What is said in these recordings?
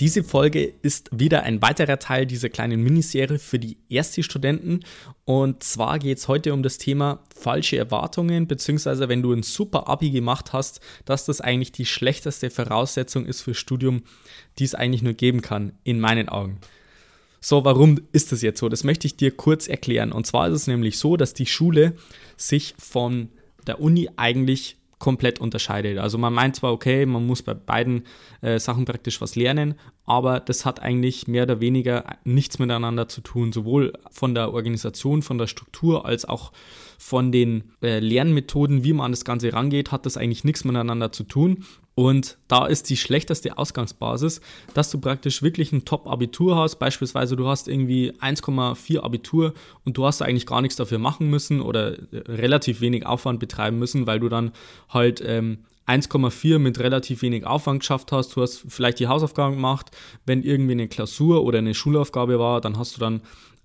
Diese Folge ist wieder ein weiterer Teil dieser kleinen Miniserie für die Erststudenten. Und zwar geht es heute um das Thema falsche Erwartungen, beziehungsweise wenn du ein super Abi gemacht hast, dass das eigentlich die schlechteste Voraussetzung ist für Studium, die es eigentlich nur geben kann, in meinen Augen. So, warum ist das jetzt so? Das möchte ich dir kurz erklären. Und zwar ist es nämlich so, dass die Schule sich von der Uni eigentlich komplett unterscheidet. Also man meint zwar, okay, man muss bei beiden äh, Sachen praktisch was lernen, aber das hat eigentlich mehr oder weniger nichts miteinander zu tun, sowohl von der Organisation, von der Struktur als auch von den äh, Lernmethoden, wie man an das Ganze rangeht, hat das eigentlich nichts miteinander zu tun. Und da ist die schlechteste Ausgangsbasis, dass du praktisch wirklich ein Top-Abitur hast. Beispielsweise du hast irgendwie 1,4 Abitur und du hast eigentlich gar nichts dafür machen müssen oder äh, relativ wenig Aufwand betreiben müssen, weil du dann halt ähm, 1,4 mit relativ wenig Aufwand geschafft hast. Du hast vielleicht die Hausaufgaben gemacht. Wenn irgendwie eine Klausur oder eine Schulaufgabe war, dann hast du dann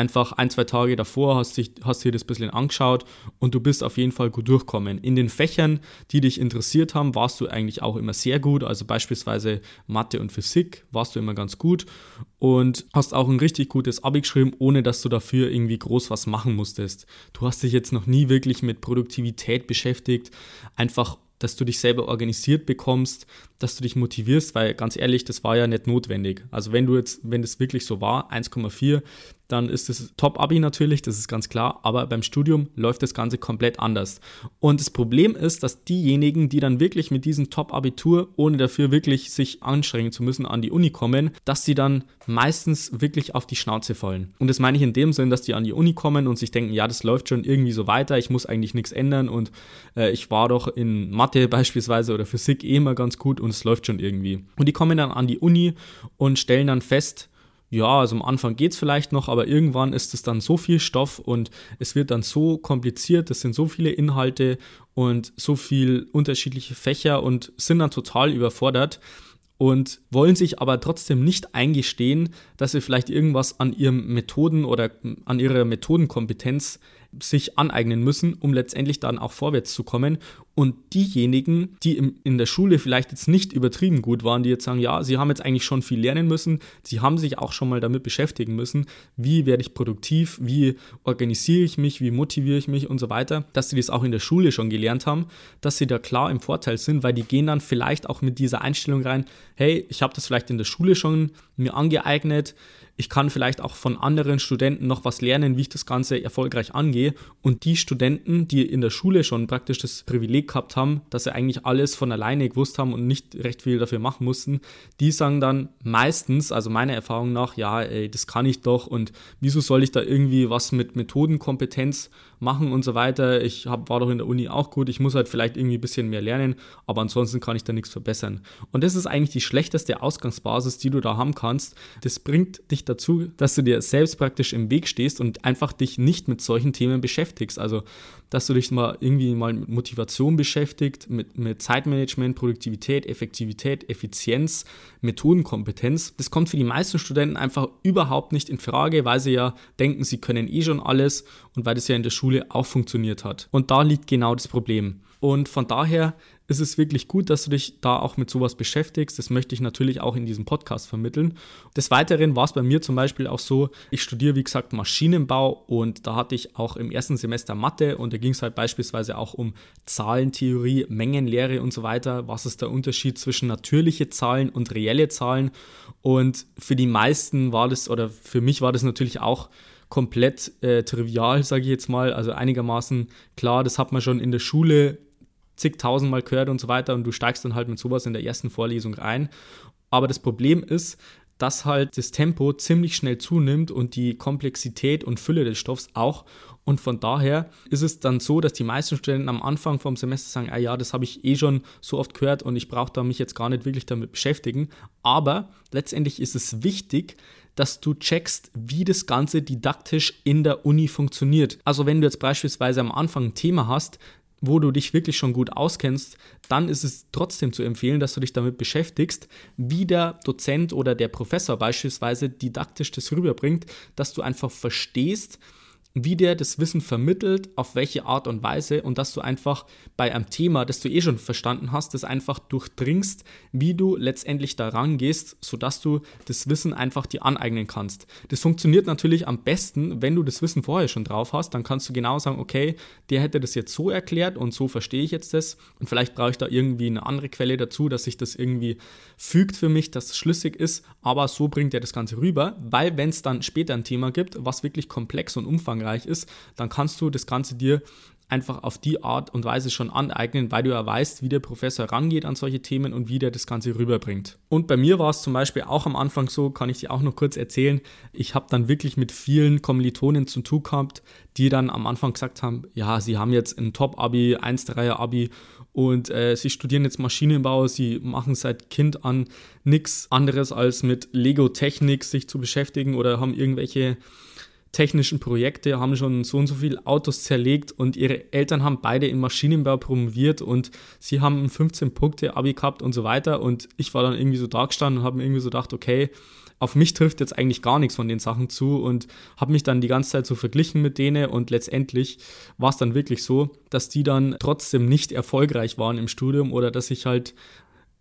einfach ein, zwei Tage davor, hast, dich, hast dir das ein bisschen angeschaut und du bist auf jeden Fall gut durchkommen. In den Fächern, die dich interessiert haben, warst du eigentlich auch immer sehr gut. Also beispielsweise Mathe und Physik warst du immer ganz gut und hast auch ein richtig gutes Abi geschrieben, ohne dass du dafür irgendwie groß was machen musstest. Du hast dich jetzt noch nie wirklich mit Produktivität beschäftigt, einfach dass du dich selber organisiert bekommst, dass du dich motivierst, weil ganz ehrlich, das war ja nicht notwendig. Also wenn du jetzt, wenn das wirklich so war, 1,4, dann ist es Top-Abi natürlich, das ist ganz klar, aber beim Studium läuft das Ganze komplett anders. Und das Problem ist, dass diejenigen, die dann wirklich mit diesem Top-Abitur, ohne dafür wirklich sich anstrengen zu müssen, an die Uni kommen, dass sie dann meistens wirklich auf die Schnauze fallen. Und das meine ich in dem Sinn, dass die an die Uni kommen und sich denken, ja, das läuft schon irgendwie so weiter, ich muss eigentlich nichts ändern und äh, ich war doch in Mathe beispielsweise oder Physik eh immer ganz gut und es läuft schon irgendwie. Und die kommen dann an die Uni und stellen dann fest, ja, also am Anfang geht es vielleicht noch, aber irgendwann ist es dann so viel Stoff und es wird dann so kompliziert, es sind so viele Inhalte und so viele unterschiedliche Fächer und sind dann total überfordert und wollen sich aber trotzdem nicht eingestehen, dass sie vielleicht irgendwas an ihren Methoden oder an ihrer Methodenkompetenz sich aneignen müssen, um letztendlich dann auch vorwärts zu kommen. Und diejenigen, die in der Schule vielleicht jetzt nicht übertrieben gut waren, die jetzt sagen, ja, sie haben jetzt eigentlich schon viel lernen müssen, sie haben sich auch schon mal damit beschäftigen müssen, wie werde ich produktiv, wie organisiere ich mich, wie motiviere ich mich und so weiter, dass sie das auch in der Schule schon gelernt haben, dass sie da klar im Vorteil sind, weil die gehen dann vielleicht auch mit dieser Einstellung rein, hey, ich habe das vielleicht in der Schule schon mir angeeignet, ich kann vielleicht auch von anderen Studenten noch was lernen, wie ich das Ganze erfolgreich angehe. Und die Studenten, die in der Schule schon praktisch das Privileg gehabt haben, dass sie eigentlich alles von alleine gewusst haben und nicht recht viel dafür machen mussten, die sagen dann meistens, also meiner Erfahrung nach, ja, ey, das kann ich doch und wieso soll ich da irgendwie was mit Methodenkompetenz machen und so weiter. Ich hab, war doch in der Uni auch gut, ich muss halt vielleicht irgendwie ein bisschen mehr lernen, aber ansonsten kann ich da nichts verbessern. Und das ist eigentlich die schlechteste Ausgangsbasis, die du da haben kannst. Das bringt dich dazu, dass du dir selbst praktisch im Weg stehst und einfach dich nicht mit solchen Themen beschäftigst. Also, dass du dich mal irgendwie mal mit Motivation beschäftigt, mit, mit Zeitmanagement, Produktivität, Effektivität, Effizienz, Methodenkompetenz. Das kommt für die meisten Studenten einfach überhaupt nicht in Frage, weil sie ja denken, sie können eh schon alles und weil das ja in der Schule auch funktioniert hat. Und da liegt genau das Problem. Und von daher ist es wirklich gut, dass du dich da auch mit sowas beschäftigst. Das möchte ich natürlich auch in diesem Podcast vermitteln. Des Weiteren war es bei mir zum Beispiel auch so, ich studiere wie gesagt Maschinenbau und da hatte ich auch im ersten Semester Mathe und da ging es halt beispielsweise auch um Zahlentheorie, Mengenlehre und so weiter. Was ist der Unterschied zwischen natürliche Zahlen und reelle Zahlen? Und für die meisten war das, oder für mich war das natürlich auch komplett äh, trivial, sage ich jetzt mal. Also einigermaßen klar, das hat man schon in der Schule zigtausendmal gehört und so weiter und du steigst dann halt mit sowas in der ersten Vorlesung rein. Aber das Problem ist, dass halt das Tempo ziemlich schnell zunimmt und die Komplexität und Fülle des Stoffs auch. Und von daher ist es dann so, dass die meisten Studenten am Anfang vom Semester sagen, ah ja, das habe ich eh schon so oft gehört und ich brauche da mich jetzt gar nicht wirklich damit beschäftigen. Aber letztendlich ist es wichtig, dass du checkst, wie das Ganze didaktisch in der Uni funktioniert. Also wenn du jetzt beispielsweise am Anfang ein Thema hast, wo du dich wirklich schon gut auskennst, dann ist es trotzdem zu empfehlen, dass du dich damit beschäftigst, wie der Dozent oder der Professor beispielsweise didaktisch das rüberbringt, dass du einfach verstehst, wie der das Wissen vermittelt, auf welche Art und Weise und dass du einfach bei einem Thema, das du eh schon verstanden hast, das einfach durchdringst, wie du letztendlich daran gehst, sodass du das Wissen einfach dir aneignen kannst. Das funktioniert natürlich am besten, wenn du das Wissen vorher schon drauf hast, dann kannst du genau sagen, okay, der hätte das jetzt so erklärt und so verstehe ich jetzt das und vielleicht brauche ich da irgendwie eine andere Quelle dazu, dass sich das irgendwie fügt für mich, dass es schlüssig ist, aber so bringt er das Ganze rüber, weil wenn es dann später ein Thema gibt, was wirklich komplex und umfangreich umfangreich ist, dann kannst du das Ganze dir einfach auf die Art und Weise schon aneignen, weil du ja weißt, wie der Professor rangeht an solche Themen und wie der das Ganze rüberbringt. Und bei mir war es zum Beispiel auch am Anfang so, kann ich dir auch noch kurz erzählen, ich habe dann wirklich mit vielen Kommilitonen zu tun gehabt, die dann am Anfang gesagt haben, ja, sie haben jetzt ein Top-Abi, 1-3er-Abi und äh, sie studieren jetzt Maschinenbau, sie machen seit Kind an nichts anderes als mit Lego-Technik sich zu beschäftigen oder haben irgendwelche technischen Projekte, haben schon so und so viele Autos zerlegt und ihre Eltern haben beide im Maschinenbau promoviert und sie haben 15 Punkte Abi gehabt und so weiter. Und ich war dann irgendwie so da gestanden und habe mir irgendwie so gedacht, okay, auf mich trifft jetzt eigentlich gar nichts von den Sachen zu und habe mich dann die ganze Zeit so verglichen mit denen. Und letztendlich war es dann wirklich so, dass die dann trotzdem nicht erfolgreich waren im Studium oder dass ich halt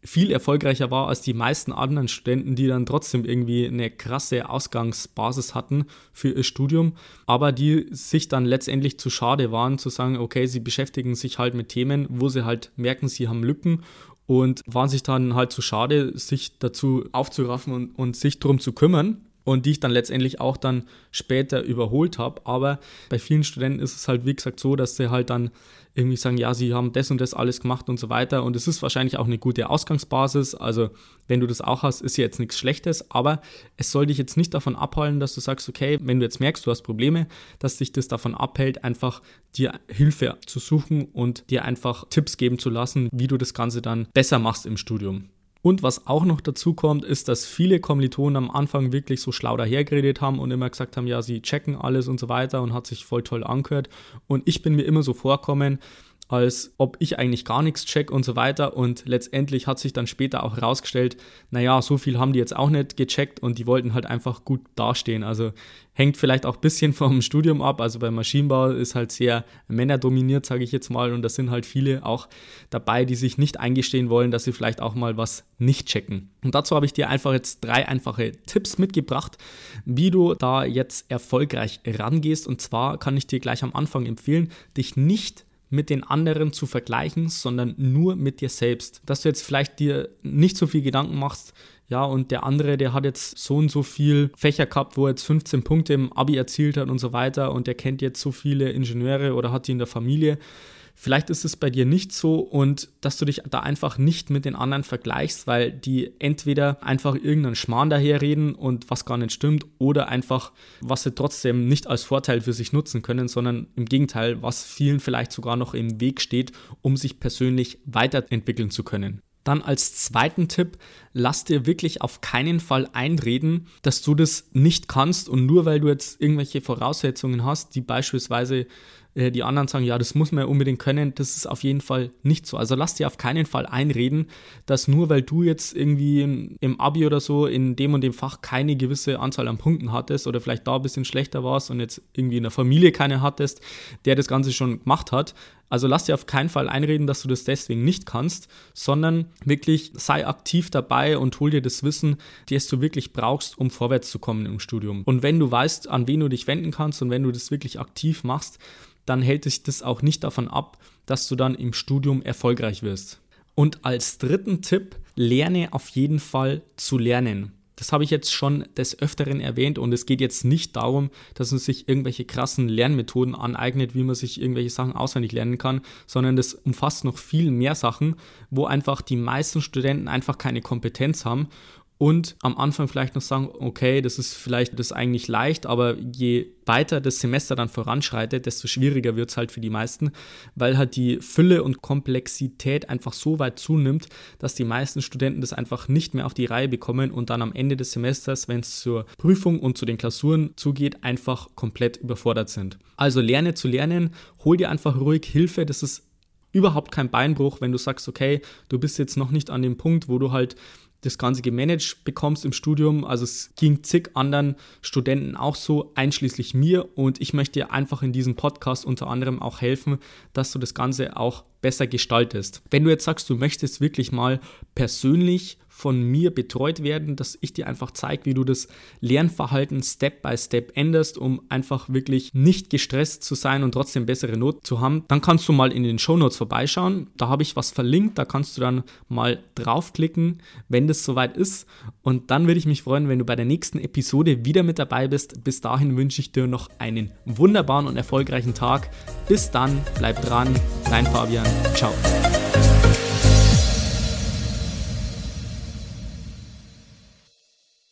viel erfolgreicher war als die meisten anderen Studenten, die dann trotzdem irgendwie eine krasse Ausgangsbasis hatten für ihr Studium, aber die sich dann letztendlich zu schade waren zu sagen, okay, sie beschäftigen sich halt mit Themen, wo sie halt merken, sie haben Lücken und waren sich dann halt zu schade, sich dazu aufzuraffen und, und sich darum zu kümmern und die ich dann letztendlich auch dann später überholt habe. Aber bei vielen Studenten ist es halt, wie gesagt, so, dass sie halt dann irgendwie sagen, ja, sie haben das und das alles gemacht und so weiter. Und es ist wahrscheinlich auch eine gute Ausgangsbasis. Also, wenn du das auch hast, ist ja jetzt nichts Schlechtes, aber es soll dich jetzt nicht davon abhalten, dass du sagst, okay, wenn du jetzt merkst, du hast Probleme, dass dich das davon abhält, einfach dir Hilfe zu suchen und dir einfach Tipps geben zu lassen, wie du das Ganze dann besser machst im Studium. Und was auch noch dazu kommt, ist, dass viele Kommilitonen am Anfang wirklich so schlau dahergeredet haben und immer gesagt haben, ja, sie checken alles und so weiter und hat sich voll toll angehört. Und ich bin mir immer so vorkommen, als ob ich eigentlich gar nichts check und so weiter. Und letztendlich hat sich dann später auch herausgestellt, naja, so viel haben die jetzt auch nicht gecheckt und die wollten halt einfach gut dastehen. Also hängt vielleicht auch ein bisschen vom Studium ab. Also beim Maschinenbau ist halt sehr männerdominiert, sage ich jetzt mal. Und da sind halt viele auch dabei, die sich nicht eingestehen wollen, dass sie vielleicht auch mal was nicht checken. Und dazu habe ich dir einfach jetzt drei einfache Tipps mitgebracht, wie du da jetzt erfolgreich rangehst. Und zwar kann ich dir gleich am Anfang empfehlen, dich nicht mit den anderen zu vergleichen, sondern nur mit dir selbst. Dass du jetzt vielleicht dir nicht so viel Gedanken machst, ja, und der andere, der hat jetzt so und so viel Fächer gehabt, wo er jetzt 15 Punkte im Abi erzielt hat und so weiter und der kennt jetzt so viele Ingenieure oder hat die in der Familie Vielleicht ist es bei dir nicht so und dass du dich da einfach nicht mit den anderen vergleichst, weil die entweder einfach irgendeinen Schmarrn daherreden und was gar nicht stimmt oder einfach, was sie trotzdem nicht als Vorteil für sich nutzen können, sondern im Gegenteil, was vielen vielleicht sogar noch im Weg steht, um sich persönlich weiterentwickeln zu können. Dann als zweiten Tipp, lass dir wirklich auf keinen Fall einreden, dass du das nicht kannst und nur weil du jetzt irgendwelche Voraussetzungen hast, die beispielsweise äh, die anderen sagen, ja, das muss man ja unbedingt können, das ist auf jeden Fall nicht so. Also lass dir auf keinen Fall einreden, dass nur weil du jetzt irgendwie im Abi oder so in dem und dem Fach keine gewisse Anzahl an Punkten hattest oder vielleicht da ein bisschen schlechter warst und jetzt irgendwie in der Familie keine hattest, der das Ganze schon gemacht hat. Also lass dir auf keinen Fall einreden, dass du das deswegen nicht kannst, sondern wirklich sei aktiv dabei und hol dir das Wissen, das du wirklich brauchst, um vorwärts zu kommen im Studium. Und wenn du weißt, an wen du dich wenden kannst und wenn du das wirklich aktiv machst, dann hält dich das auch nicht davon ab, dass du dann im Studium erfolgreich wirst. Und als dritten Tipp, lerne auf jeden Fall zu lernen. Das habe ich jetzt schon des Öfteren erwähnt und es geht jetzt nicht darum, dass man sich irgendwelche krassen Lernmethoden aneignet, wie man sich irgendwelche Sachen auswendig lernen kann, sondern das umfasst noch viel mehr Sachen, wo einfach die meisten Studenten einfach keine Kompetenz haben und am Anfang vielleicht noch sagen, okay, das ist vielleicht das ist eigentlich leicht, aber je weiter das Semester dann voranschreitet, desto schwieriger wird es halt für die meisten, weil halt die Fülle und Komplexität einfach so weit zunimmt, dass die meisten Studenten das einfach nicht mehr auf die Reihe bekommen und dann am Ende des Semesters, wenn es zur Prüfung und zu den Klausuren zugeht, einfach komplett überfordert sind. Also lerne zu lernen, hol dir einfach ruhig Hilfe, das ist überhaupt kein Beinbruch, wenn du sagst, okay, du bist jetzt noch nicht an dem Punkt, wo du halt das Ganze gemanagt bekommst im Studium. Also es ging zig anderen Studenten auch so, einschließlich mir. Und ich möchte dir einfach in diesem Podcast unter anderem auch helfen, dass du das Ganze auch besser gestaltest. Wenn du jetzt sagst, du möchtest wirklich mal persönlich von mir betreut werden, dass ich dir einfach zeige, wie du das Lernverhalten Step by Step änderst, um einfach wirklich nicht gestresst zu sein und trotzdem bessere Noten zu haben, dann kannst du mal in den Show Notes vorbeischauen. Da habe ich was verlinkt, da kannst du dann mal draufklicken, wenn das soweit ist. Und dann würde ich mich freuen, wenn du bei der nächsten Episode wieder mit dabei bist. Bis dahin wünsche ich dir noch einen wunderbaren und erfolgreichen Tag. Bis dann, bleib dran, dein Fabian. Ciao.